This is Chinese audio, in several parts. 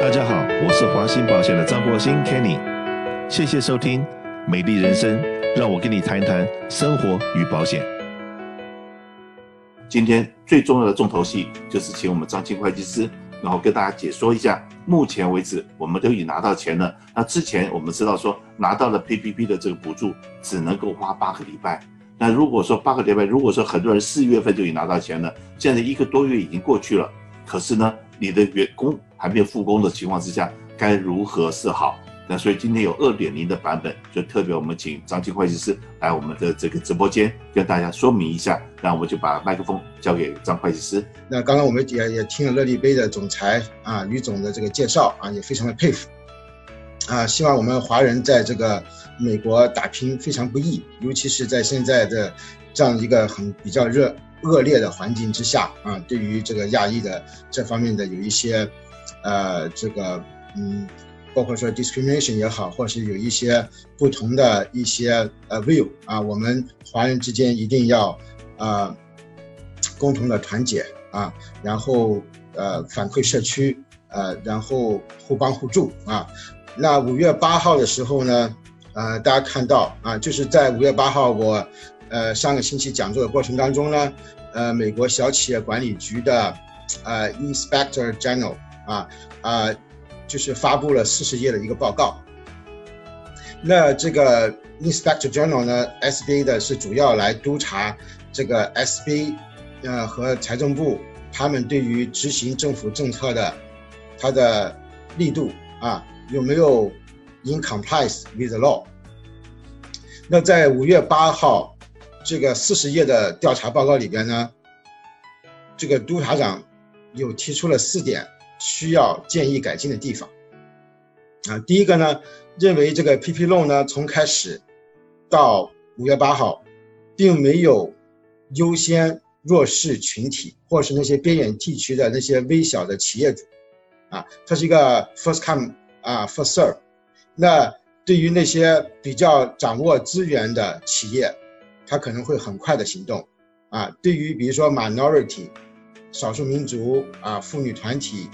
大家好，我是华兴保险的张国兴 Kenny，谢谢收听《美丽人生》，让我跟你谈一谈生活与保险。今天最重要的重头戏就是请我们张青会计师，然后跟大家解说一下，目前为止我们都已拿到钱了。那之前我们知道说拿到了 PPP 的这个补助，只能够花八个礼拜。那如果说八个礼拜，如果说很多人四月份就已拿到钱了，现在一个多月已经过去了，可是呢，你的员工还没有复工的情况之下，该如何是好？那所以今天有二点零的版本，就特别我们请张青会计师来我们的这个直播间跟大家说明一下。那我们就把麦克风交给张会计师。那刚刚我们也也听了乐力杯的总裁啊吕总的这个介绍啊，也非常的佩服啊。希望我们华人在这个美国打拼非常不易，尤其是在现在的这样一个很比较热。恶劣的环境之下啊，对于这个亚裔的这方面的有一些，呃，这个嗯，包括说 discrimination 也好，或是有一些不同的一些呃 view 啊，我们华人之间一定要啊共同的团结啊，然后呃反馈社区呃，然后互帮互助啊。那五月八号的时候呢，呃，大家看到啊，就是在五月八号我。呃，上个星期讲座的过程当中呢，呃，美国小企业管理局的呃 Inspector General 啊啊、就是发布了四十页的一个报告。那这个 Inspector General 呢，SBA 的是主要来督查这个 SBA 呃和财政部他们对于执行政府政策的它的力度啊有没有 in compliance with the law。那在五月八号。这个四十页的调查报告里边呢，这个督察长有提出了四点需要建议改进的地方。啊，第一个呢，认为这个 PP Loan 呢，从开始到五月八号，并没有优先弱势群体或是那些边远地区的那些微小的企业主，啊，它是一个 first come 啊 first serve。那对于那些比较掌握资源的企业，他可能会很快的行动，啊，对于比如说 minority，少数民族啊，妇女团体，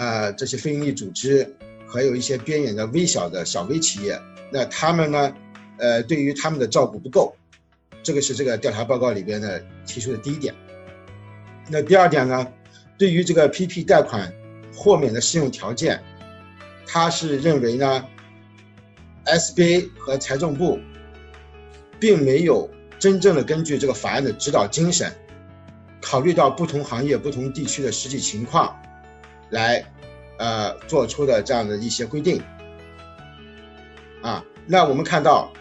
啊，这些非营利组织，还有一些边缘的微小的小微企业，那他们呢，呃，对于他们的照顾不够，这个是这个调查报告里边的提出的第一点。那第二点呢，对于这个 PP 贷款豁免的适用条件，他是认为呢，SBA 和财政部。并没有真正的根据这个法案的指导精神，考虑到不同行业、不同地区的实际情况，来，呃，做出的这样的一些规定。啊，那我们看到，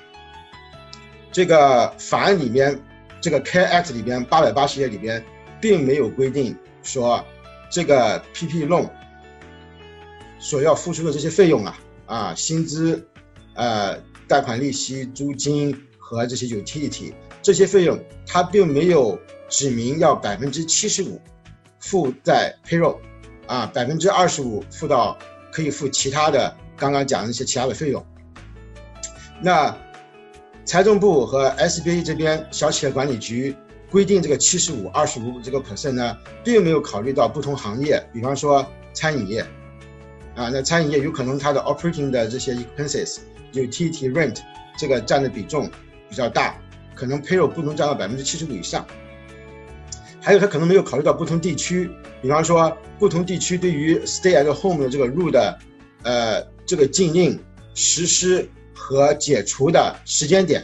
这个法案里面，这个 CARE Act 里边八百八十页里边，并没有规定说，这个 PP Loan 所要付出的这些费用啊，啊，薪资，呃，贷款利息、租金。和这些 utility 这些费用，它并没有指明要百分之七十五付在 payroll，啊，百分之二十五付到可以付其他的刚刚讲的那些其他的费用。那财政部和 SBA 这边小企业管理局规定这个七十五二十五这个 percent 呢，并没有考虑到不同行业，比方说餐饮业，啊，那餐饮业有可能它的 operating 的这些 expenses utilit rent 这个占的比重。比较大，可能 payroll 不能占到百分之七十五以上。还有，他可能没有考虑到不同地区，比方说不同地区对于 stay at home 的这个 rule 的，呃，这个禁令实施和解除的时间点，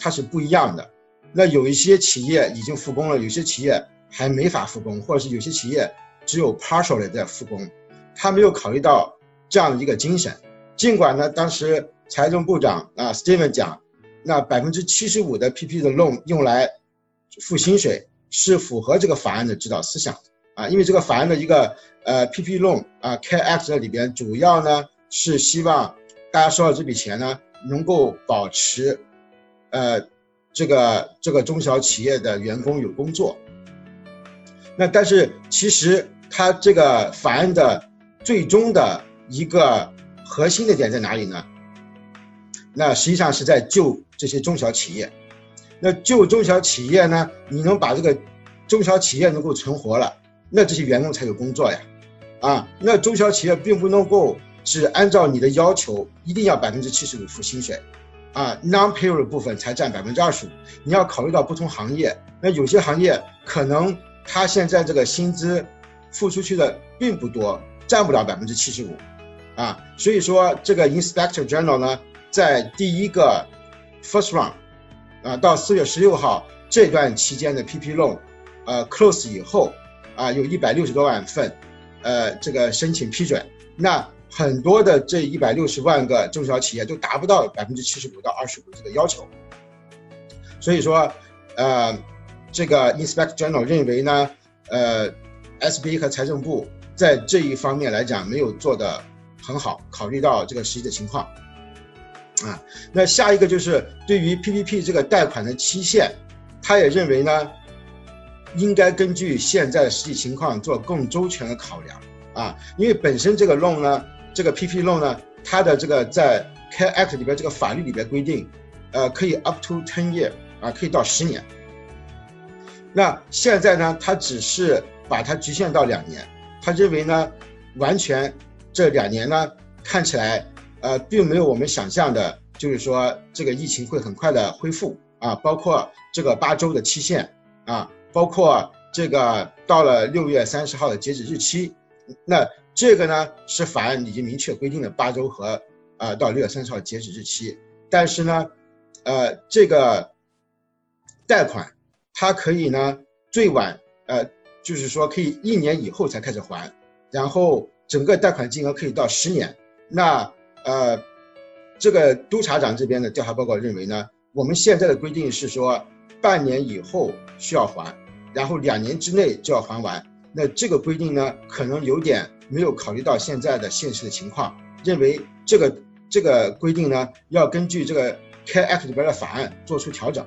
它是不一样的。那有一些企业已经复工了，有些企业还没法复工，或者是有些企业只有 partially 在复工，他没有考虑到这样的一个精神。尽管呢，当时财政部长啊 Steven 讲。那百分之七十五的 PP 的 loan 用来付薪水是符合这个法案的指导思想啊，因为这个法案的一个呃 PP loan 啊 K X 里边主要呢是希望大家收到这笔钱呢能够保持呃这个这个中小企业的员工有工作。那但是其实它这个法案的最终的一个核心的点在哪里呢？那实际上是在救这些中小企业。那就中小企业呢？你能把这个中小企业能够存活了，那这些员工才有工作呀。啊，那中小企业并不能够只按照你的要求，一定要百分之七十五付薪水，啊，non-payroll 部分才占百分之二十五。你要考虑到不同行业，那有些行业可能他现在这个薪资付出去的并不多，占不了百分之七十五，啊，所以说这个 Inspector General 呢，在第一个 first round，啊，到四月十六号这段期间的 PP loan，呃，close 以后，啊，有一百六十多万份。呃，这个申请批准，那很多的这一百六十万个中小企业都达不到百分之七十五到二十五这个要求，所以说，呃，这个 Inspector General 认为呢，呃，S B 和财政部在这一方面来讲没有做得很好，考虑到这个实际的情况，啊，那下一个就是对于 PPP 这个贷款的期限，他也认为呢。应该根据现在的实际情况做更周全的考量啊，因为本身这个 loan 呢，这个 PP loan 呢，它的这个在 Care Act 里边这个法律里边规定，呃，可以 up to ten year 啊，可以到十年。那现在呢，他只是把它局限到两年，他认为呢，完全这两年呢，看起来呃，并没有我们想象的，就是说这个疫情会很快的恢复啊，包括这个八周的期限啊。包括这个到了六月三十号的截止日期，那这个呢是法案已经明确规定的八周和呃到六月三十号截止日期，但是呢，呃这个贷款它可以呢最晚呃就是说可以一年以后才开始还，然后整个贷款金额可以到十年。那呃这个督察长这边的调查报告认为呢，我们现在的规定是说半年以后需要还。然后两年之内就要还完，那这个规定呢，可能有点没有考虑到现在的现实的情况，认为这个这个规定呢，要根据这个 Care Act 里边的法案做出调整。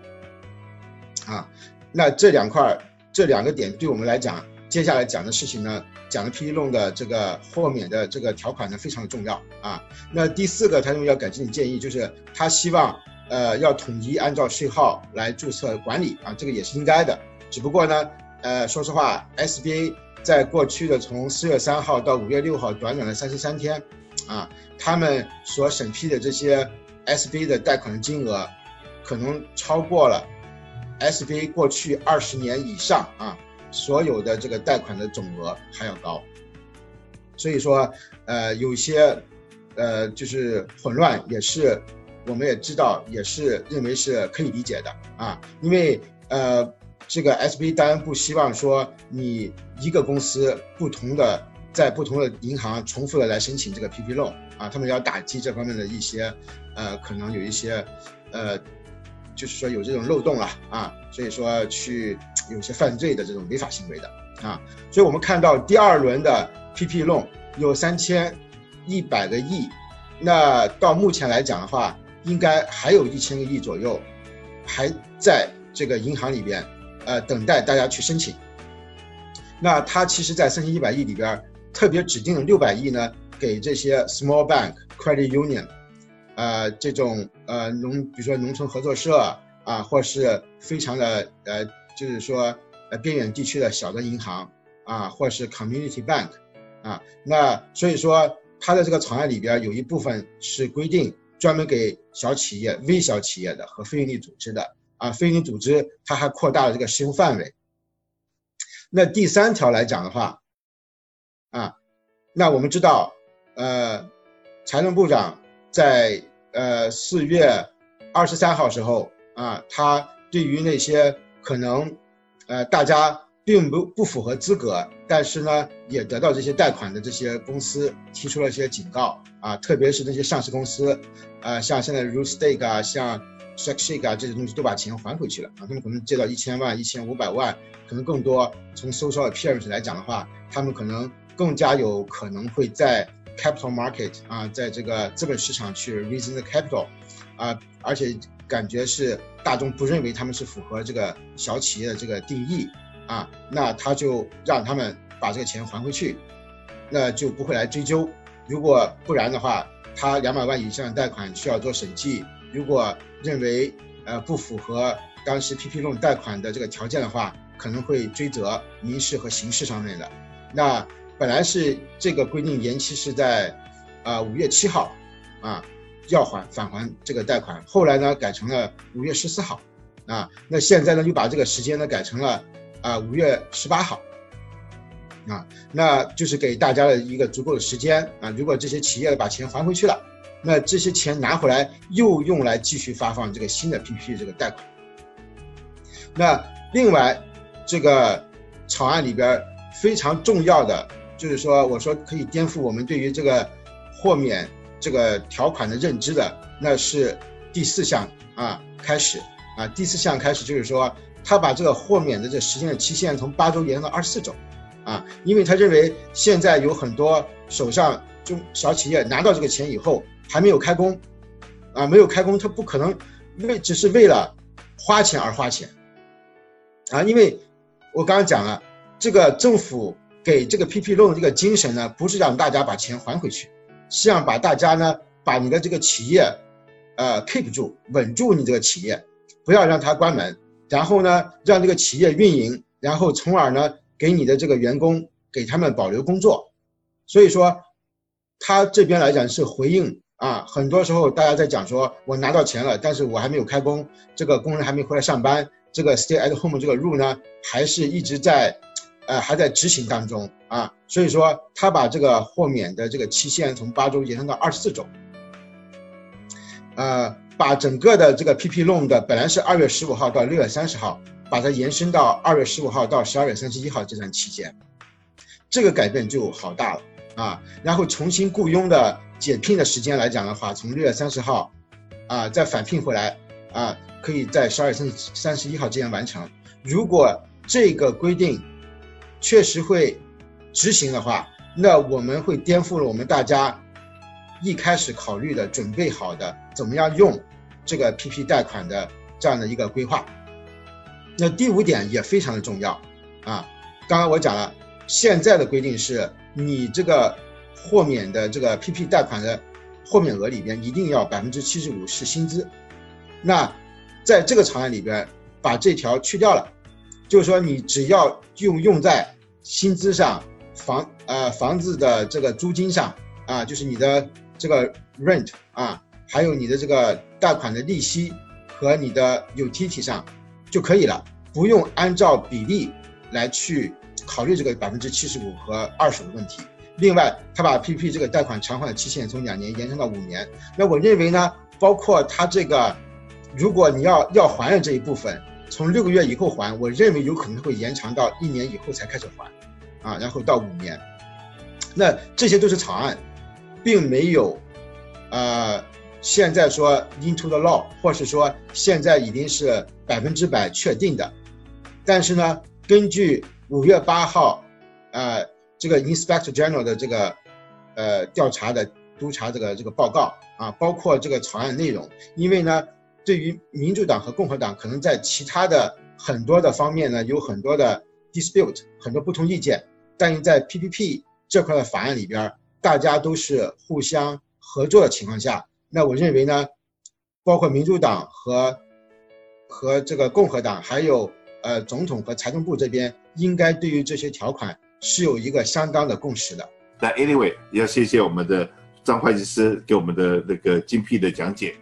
啊，那这两块这两个点对我们来讲，接下来讲的事情呢，讲的 PP loan 的这个豁免的这个条款呢，非常的重要啊。那第四个他认为要改进的建议就是，他希望呃要统一按照税号来注册管理啊，这个也是应该的。只不过呢，呃，说实话，SBA 在过去的从四月三号到五月六号短短的三十三天，啊，他们所审批的这些 SBA 的贷款的金额，可能超过了 SBA 过去二十年以上啊所有的这个贷款的总额还要高，所以说，呃，有些，呃，就是混乱，也是我们也知道，也是认为是可以理解的啊，因为呃。这个 SBA 当然不希望说你一个公司不同的在不同的银行重复的来申请这个 PP loan 啊，他们要打击这方面的一些，呃，可能有一些，呃，就是说有这种漏洞了啊，所以说去有些犯罪的这种违法行为的啊，所以我们看到第二轮的 PP 弄有三千一百个亿，那到目前来讲的话，应该还有一千个亿左右还在这个银行里边。呃，等待大家去申请。那他其实，在三千一百亿里边，特别指定了六百亿呢，给这些 small bank credit union，呃，这种呃农，比如说农村合作社啊，或是非常的呃，就是说呃边远地区的小的银行啊，或者是 community bank 啊，那所以说，它的这个草案里边有一部分是规定专门给小企业、微小企业的和非营利组织的。啊，非营利组织它还扩大了这个适用范围。那第三条来讲的话，啊，那我们知道，呃，财政部长在呃四月二十三号时候啊，他对于那些可能呃大家并不不符合资格，但是呢也得到这些贷款的这些公司提出了一些警告啊，特别是那些上市公司，啊，像现在 Ruth Stake 啊，像。Shake 啊，这些东西都把钱还回去了啊，他们可能借到一千万、一千五百万，可能更多。从 social appearance 来讲的话，他们可能更加有可能会在 capital market 啊，在这个资本市场去 raise the capital 啊，而且感觉是大众不认为他们是符合这个小企业的这个定义啊，那他就让他们把这个钱还回去，那就不会来追究。如果不然的话，他两百万以上的贷款需要做审计。如果认为呃不符合当时 PP loan 贷款的这个条件的话，可能会追责民事和刑事上面的。那本来是这个规定延期是在啊五月七号啊要还返还这个贷款，后来呢改成了五月十四号啊，那现在呢又把这个时间呢改成了啊五月十八号啊，那就是给大家的一个足够的时间啊，如果这些企业把钱还回去了，那这些钱拿回来又用来继续发放这个新的 PPP 这个贷款。那另外，这个草案里边非常重要的就是说，我说可以颠覆我们对于这个豁免这个条款的认知的，那是第四项啊开始啊，第四项开始就是说，他把这个豁免的这时间的期限从八周延长到二十四周，啊，因为他认为现在有很多手上中小企业拿到这个钱以后还没有开工，啊，没有开工，他不可能为只是为了花钱而花钱。啊，因为我刚刚讲了，这个政府给这个 PP 弄这个精神呢，不是让大家把钱还回去，是让把大家呢，把你的这个企业，呃，keep 住，稳住你这个企业，不要让它关门，然后呢，让这个企业运营，然后从而呢，给你的这个员工给他们保留工作。所以说，他这边来讲是回应啊，很多时候大家在讲说，我拿到钱了，但是我还没有开工，这个工人还没回来上班。这个 stay at home 这个 rule 呢，还是一直在，呃，还在执行当中啊。所以说，他把这个豁免的这个期限从八周延长到二十四周，呃，把整个的这个 PP loan 的本来是二月十五号到六月三十号，把它延伸到二月十五号到十二月三十一号这段期间，这个改变就好大了啊。然后重新雇佣的解聘的时间来讲的话，从六月三十号，啊，再返聘回来啊。可以在十二月三三十一号之前完成。如果这个规定确实会执行的话，那我们会颠覆了我们大家一开始考虑的、准备好的怎么样用这个 PP 贷款的这样的一个规划。那第五点也非常的重要啊！刚刚我讲了，现在的规定是你这个豁免的这个 PP 贷款的豁免额里边一定要百分之七十五是薪资，那。在这个草案里边，把这条去掉了，就是说你只要用用在薪资上、房呃房子的这个租金上啊，就是你的这个 rent 啊，还有你的这个贷款的利息和你的 utility 上就可以了，不用按照比例来去考虑这个百分之七十五和二十五问题。另外，他把 PP 这个贷款偿还的期限从两年延长到五年。那我认为呢，包括他这个。如果你要要还的这一部分，从六个月以后还，我认为有可能会延长到一年以后才开始还，啊，然后到五年。那这些都是草案，并没有，呃，现在说 into the law，或是说现在已经是百分之百确定的。但是呢，根据五月八号，呃，这个 Inspector General 的这个，呃，调查的督查这个这个报告啊，包括这个草案内容，因为呢。对于民主党和共和党，可能在其他的很多的方面呢，有很多的 dispute，很多不同意见。但是在 PPP 这块的法案里边，大家都是互相合作的情况下，那我认为呢，包括民主党和和这个共和党，还有呃总统和财政部这边，应该对于这些条款是有一个相当的共识的。那 anyway，要谢谢我们的张会计师给我们的那个精辟的讲解。